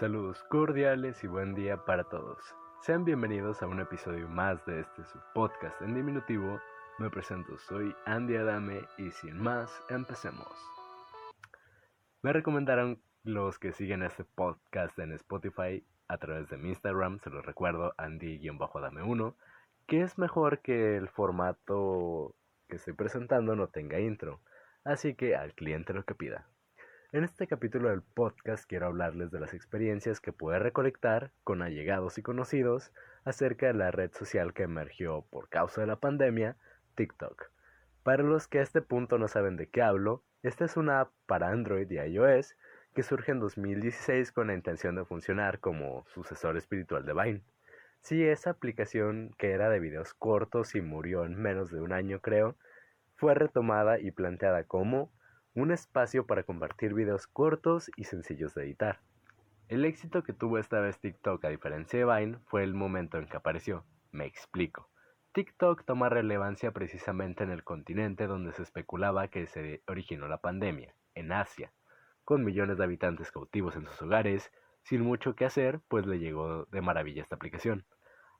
Saludos cordiales y buen día para todos. Sean bienvenidos a un episodio más de este su podcast en diminutivo. Me presento, soy Andy Adame y sin más, empecemos. Me recomendaron los que siguen este podcast en Spotify a través de mi Instagram, se los recuerdo, Andy-Adame1, que es mejor que el formato que estoy presentando no tenga intro, así que al cliente lo que pida. En este capítulo del podcast quiero hablarles de las experiencias que pude recolectar con allegados y conocidos acerca de la red social que emergió por causa de la pandemia, TikTok. Para los que a este punto no saben de qué hablo, esta es una app para Android y iOS que surge en 2016 con la intención de funcionar como sucesor espiritual de Vine. Sí, esa aplicación que era de videos cortos y murió en menos de un año creo, fue retomada y planteada como un espacio para compartir videos cortos y sencillos de editar. El éxito que tuvo esta vez TikTok a diferencia de Vine fue el momento en que apareció. Me explico. TikTok toma relevancia precisamente en el continente donde se especulaba que se originó la pandemia, en Asia, con millones de habitantes cautivos en sus hogares, sin mucho que hacer, pues le llegó de maravilla esta aplicación.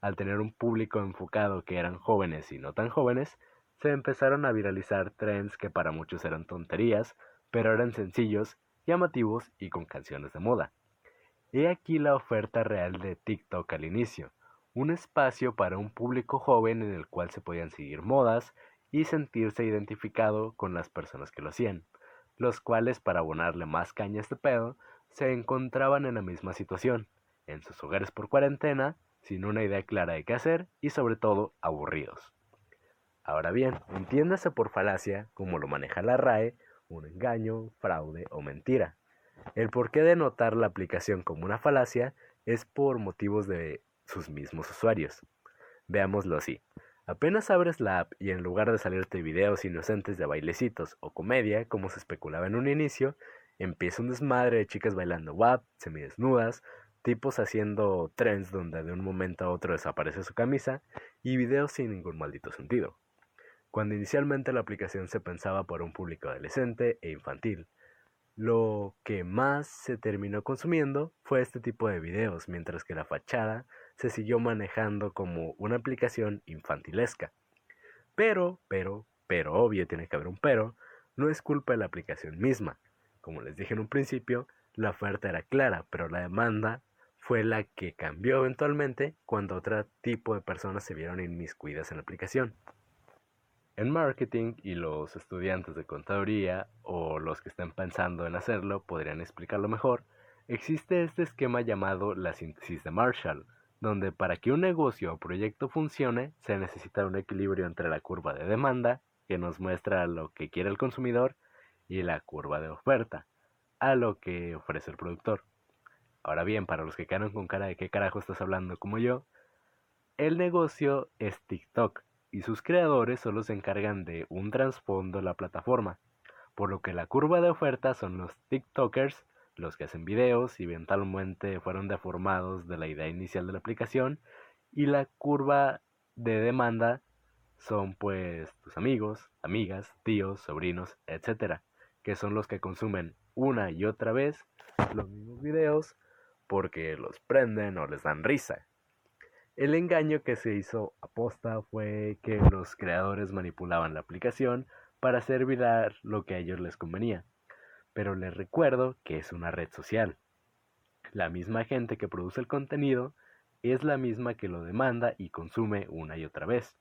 Al tener un público enfocado que eran jóvenes y no tan jóvenes, se empezaron a viralizar trends que para muchos eran tonterías, pero eran sencillos, llamativos y con canciones de moda. He aquí la oferta real de TikTok al inicio, un espacio para un público joven en el cual se podían seguir modas y sentirse identificado con las personas que lo hacían, los cuales para abonarle más caña a este pedo, se encontraban en la misma situación, en sus hogares por cuarentena, sin una idea clara de qué hacer y sobre todo aburridos. Ahora bien, entiéndase por falacia, como lo maneja la RAE, un engaño, fraude o mentira. El porqué de notar la aplicación como una falacia es por motivos de sus mismos usuarios. Veámoslo así. Apenas abres la app y en lugar de salirte videos inocentes de bailecitos o comedia, como se especulaba en un inicio, empieza un desmadre de chicas bailando WAP, semidesnudas, tipos haciendo trends donde de un momento a otro desaparece su camisa y videos sin ningún maldito sentido cuando inicialmente la aplicación se pensaba para un público adolescente e infantil. Lo que más se terminó consumiendo fue este tipo de videos, mientras que la fachada se siguió manejando como una aplicación infantilesca. Pero, pero, pero, obvio tiene que haber un pero, no es culpa de la aplicación misma. Como les dije en un principio, la oferta era clara, pero la demanda fue la que cambió eventualmente cuando otro tipo de personas se vieron inmiscuidas en la aplicación. En marketing y los estudiantes de contaduría o los que estén pensando en hacerlo podrían explicarlo mejor, existe este esquema llamado la síntesis de Marshall, donde para que un negocio o proyecto funcione se necesita un equilibrio entre la curva de demanda, que nos muestra lo que quiere el consumidor, y la curva de oferta, a lo que ofrece el productor. Ahora bien, para los que quedan con cara de qué carajo estás hablando como yo, el negocio es TikTok, y sus creadores solo se encargan de un trasfondo de la plataforma, por lo que la curva de oferta son los TikTokers, los que hacen videos y eventualmente fueron deformados de la idea inicial de la aplicación, y la curva de demanda son pues tus amigos, amigas, tíos, sobrinos, etcétera, que son los que consumen una y otra vez los mismos videos porque los prenden o les dan risa. El engaño que se hizo aposta fue que los creadores manipulaban la aplicación para hacer viral lo que a ellos les convenía. Pero les recuerdo que es una red social. La misma gente que produce el contenido es la misma que lo demanda y consume una y otra vez.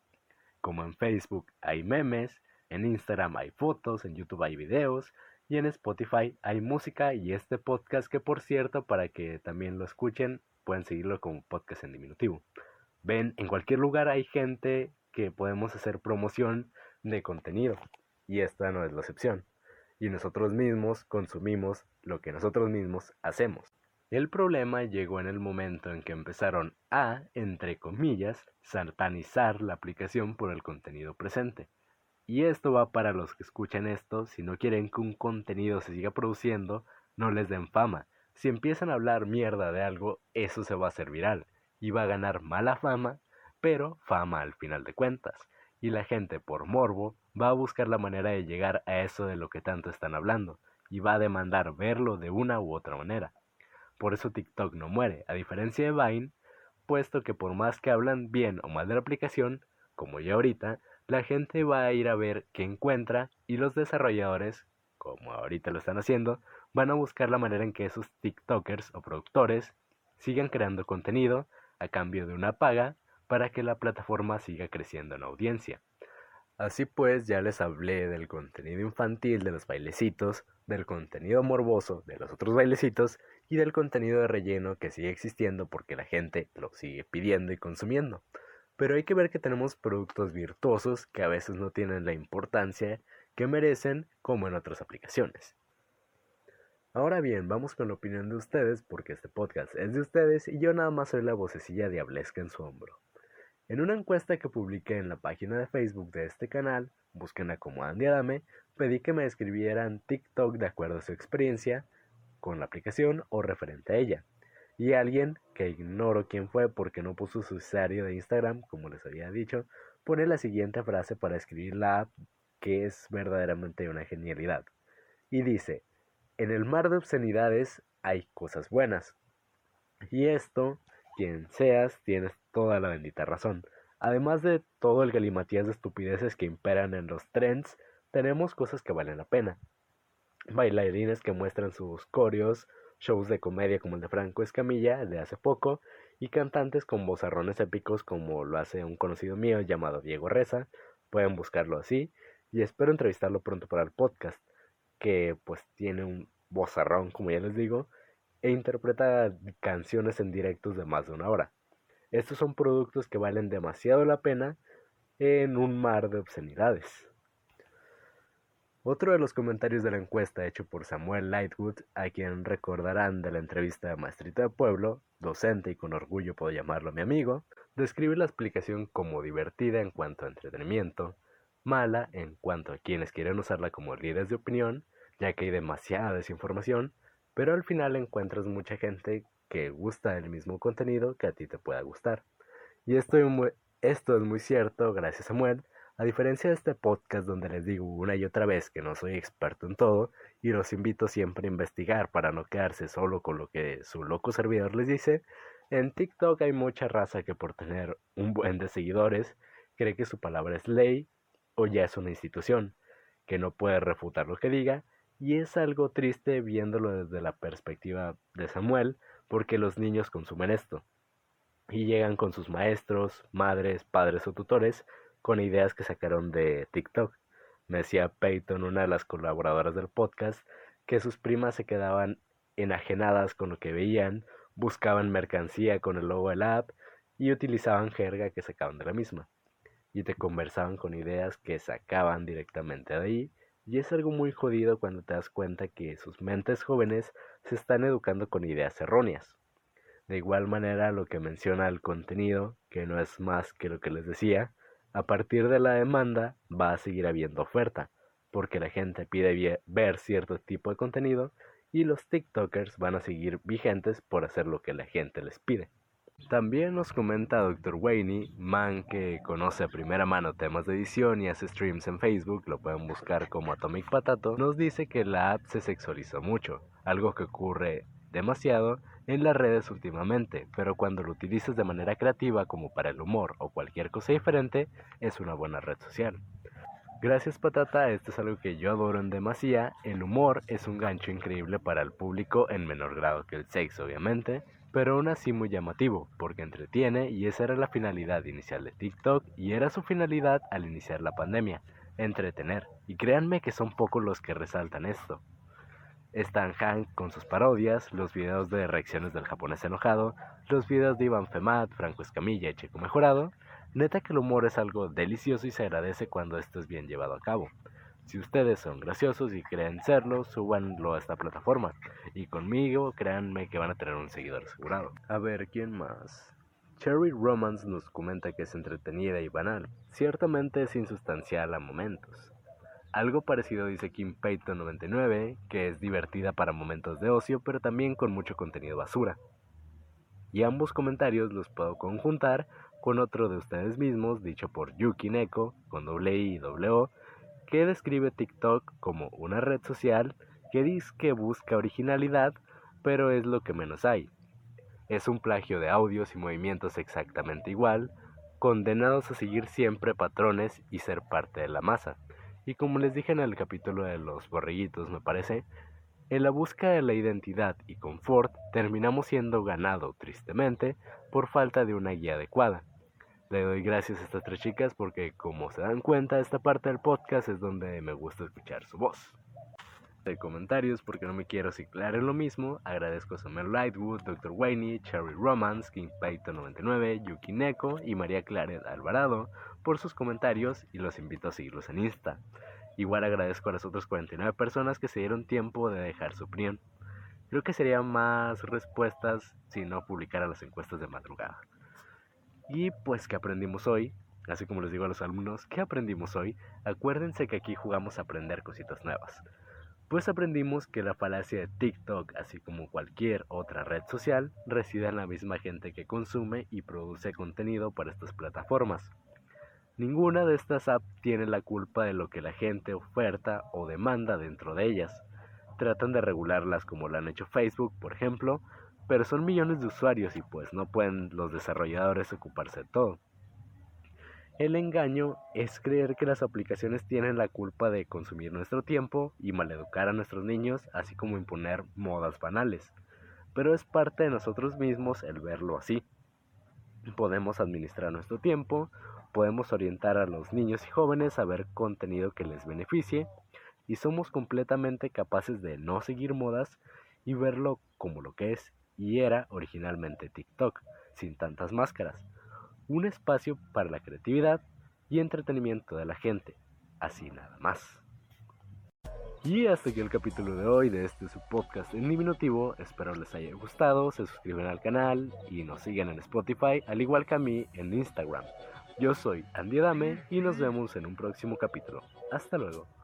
Como en Facebook hay memes, en Instagram hay fotos, en YouTube hay videos y en Spotify hay música y este podcast que por cierto para que también lo escuchen pueden seguirlo como podcast en diminutivo. Ven, en cualquier lugar hay gente que podemos hacer promoción de contenido y esta no es la excepción. Y nosotros mismos consumimos lo que nosotros mismos hacemos. El problema llegó en el momento en que empezaron a, entre comillas, satanizar la aplicación por el contenido presente. Y esto va para los que escuchan esto, si no quieren que un contenido se siga produciendo, no les den fama. Si empiezan a hablar mierda de algo, eso se va a hacer viral iba a ganar mala fama, pero fama al final de cuentas. Y la gente por morbo va a buscar la manera de llegar a eso de lo que tanto están hablando, y va a demandar verlo de una u otra manera. Por eso TikTok no muere, a diferencia de Vine, puesto que por más que hablan bien o mal de la aplicación, como ya ahorita, la gente va a ir a ver qué encuentra y los desarrolladores, como ahorita lo están haciendo, van a buscar la manera en que esos TikTokers o productores sigan creando contenido a cambio de una paga para que la plataforma siga creciendo en audiencia. Así pues, ya les hablé del contenido infantil de los bailecitos, del contenido morboso de los otros bailecitos y del contenido de relleno que sigue existiendo porque la gente lo sigue pidiendo y consumiendo. Pero hay que ver que tenemos productos virtuosos que a veces no tienen la importancia que merecen como en otras aplicaciones. Ahora bien, vamos con la opinión de ustedes porque este podcast es de ustedes y yo nada más soy la vocecilla diablesca en su hombro. En una encuesta que publiqué en la página de Facebook de este canal, búsquenla como Andy Adame, pedí que me escribieran TikTok de acuerdo a su experiencia con la aplicación o referente a ella. Y alguien, que ignoro quién fue porque no puso su usuario de Instagram, como les había dicho, pone la siguiente frase para escribir la app que es verdaderamente una genialidad. Y dice, en el mar de obscenidades hay cosas buenas. Y esto quien seas, tienes toda la bendita razón. Además de todo el galimatías de estupideces que imperan en los trends, tenemos cosas que valen la pena. Bailarines que muestran sus coreos, shows de comedia como el de Franco Escamilla, de hace poco, y cantantes con vozarrones épicos como lo hace un conocido mío llamado Diego Reza. Pueden buscarlo así, y espero entrevistarlo pronto para el podcast, que pues tiene un vozarrón, como ya les digo, e interpreta canciones en directos de más de una hora. Estos son productos que valen demasiado la pena en un mar de obscenidades. Otro de los comentarios de la encuesta hecho por Samuel Lightwood, a quien recordarán de la entrevista de Maestrito de Pueblo, docente y con orgullo puedo llamarlo mi amigo, describe la explicación como divertida en cuanto a entretenimiento, mala en cuanto a quienes quieren usarla como líderes de opinión, ya que hay demasiada desinformación, pero al final encuentras mucha gente que gusta del mismo contenido que a ti te pueda gustar. Y esto, esto es muy cierto, gracias Samuel, a diferencia de este podcast donde les digo una y otra vez que no soy experto en todo y los invito siempre a investigar para no quedarse solo con lo que su loco servidor les dice, en TikTok hay mucha raza que por tener un buen de seguidores cree que su palabra es ley o ya es una institución, que no puede refutar lo que diga y es algo triste viéndolo desde la perspectiva de Samuel, porque los niños consumen esto. Y llegan con sus maestros, madres, padres o tutores con ideas que sacaron de TikTok. Me decía Peyton, una de las colaboradoras del podcast, que sus primas se quedaban enajenadas con lo que veían, buscaban mercancía con el logo del app y utilizaban jerga que sacaban de la misma. Y te conversaban con ideas que sacaban directamente de ahí y es algo muy jodido cuando te das cuenta que sus mentes jóvenes se están educando con ideas erróneas. De igual manera, lo que menciona el contenido, que no es más que lo que les decía, a partir de la demanda va a seguir habiendo oferta, porque la gente pide ver cierto tipo de contenido y los TikTokers van a seguir vigentes por hacer lo que la gente les pide. También nos comenta Dr. Wayne, man que conoce a primera mano temas de edición y hace streams en Facebook, lo pueden buscar como Atomic Patato, nos dice que la app se sexualizó mucho, algo que ocurre demasiado en las redes últimamente, pero cuando lo utilizas de manera creativa como para el humor o cualquier cosa diferente, es una buena red social. Gracias Patata, esto es algo que yo adoro en demasía, el humor es un gancho increíble para el público en menor grado que el sexo obviamente, pero aún así muy llamativo, porque entretiene y esa era la finalidad inicial de TikTok y era su finalidad al iniciar la pandemia, entretener, y créanme que son pocos los que resaltan esto. Están Hank con sus parodias, los videos de reacciones del japonés enojado, los videos de Iván Femat, Franco Escamilla y Checo Mejorado, neta que el humor es algo delicioso y se agradece cuando esto es bien llevado a cabo. Si ustedes son graciosos y creen serlo, súbanlo a esta plataforma. Y conmigo, créanme que van a tener un seguidor asegurado. A ver, ¿quién más? Cherry Romance nos comenta que es entretenida y banal. Ciertamente es insustancial a momentos. Algo parecido dice Kim Payton 99, que es divertida para momentos de ocio, pero también con mucho contenido basura. Y ambos comentarios los puedo conjuntar con otro de ustedes mismos, dicho por Yuki Neko, con doble I y doble O, que describe TikTok como una red social que dice que busca originalidad, pero es lo que menos hay. Es un plagio de audios y movimientos exactamente igual, condenados a seguir siempre patrones y ser parte de la masa. Y como les dije en el capítulo de los borreguitos, me parece, en la búsqueda de la identidad y confort terminamos siendo ganado, tristemente, por falta de una guía adecuada. Le doy gracias a estas tres chicas porque, como se dan cuenta, esta parte del podcast es donde me gusta escuchar su voz. De comentarios porque no me quiero ciclar en lo mismo, agradezco a Samuel Lightwood, Dr. Wayne, Cherry Romance, King Payton 99, Yuki Neko y María Claret Alvarado por sus comentarios y los invito a seguirlos en Insta. Igual agradezco a las otras 49 personas que se dieron tiempo de dejar su opinión. Creo que serían más respuestas si no publicara las encuestas de madrugada. Y pues, ¿qué aprendimos hoy? Así como les digo a los alumnos, ¿qué aprendimos hoy? Acuérdense que aquí jugamos a aprender cositas nuevas. Pues aprendimos que la falacia de TikTok, así como cualquier otra red social, reside en la misma gente que consume y produce contenido para estas plataformas. Ninguna de estas apps tiene la culpa de lo que la gente oferta o demanda dentro de ellas. Tratan de regularlas como lo han hecho Facebook, por ejemplo, pero son millones de usuarios y pues no pueden los desarrolladores ocuparse de todo. El engaño es creer que las aplicaciones tienen la culpa de consumir nuestro tiempo y maleducar a nuestros niños, así como imponer modas banales. Pero es parte de nosotros mismos el verlo así. Podemos administrar nuestro tiempo, podemos orientar a los niños y jóvenes a ver contenido que les beneficie y somos completamente capaces de no seguir modas y verlo como lo que es y era originalmente TikTok, sin tantas máscaras. Un espacio para la creatividad y entretenimiento de la gente, así nada más. Y hasta aquí el capítulo de hoy de este su podcast en diminutivo. Espero les haya gustado, se suscriben al canal y nos sigan en Spotify, al igual que a mí en Instagram. Yo soy Andy Adame y nos vemos en un próximo capítulo. Hasta luego.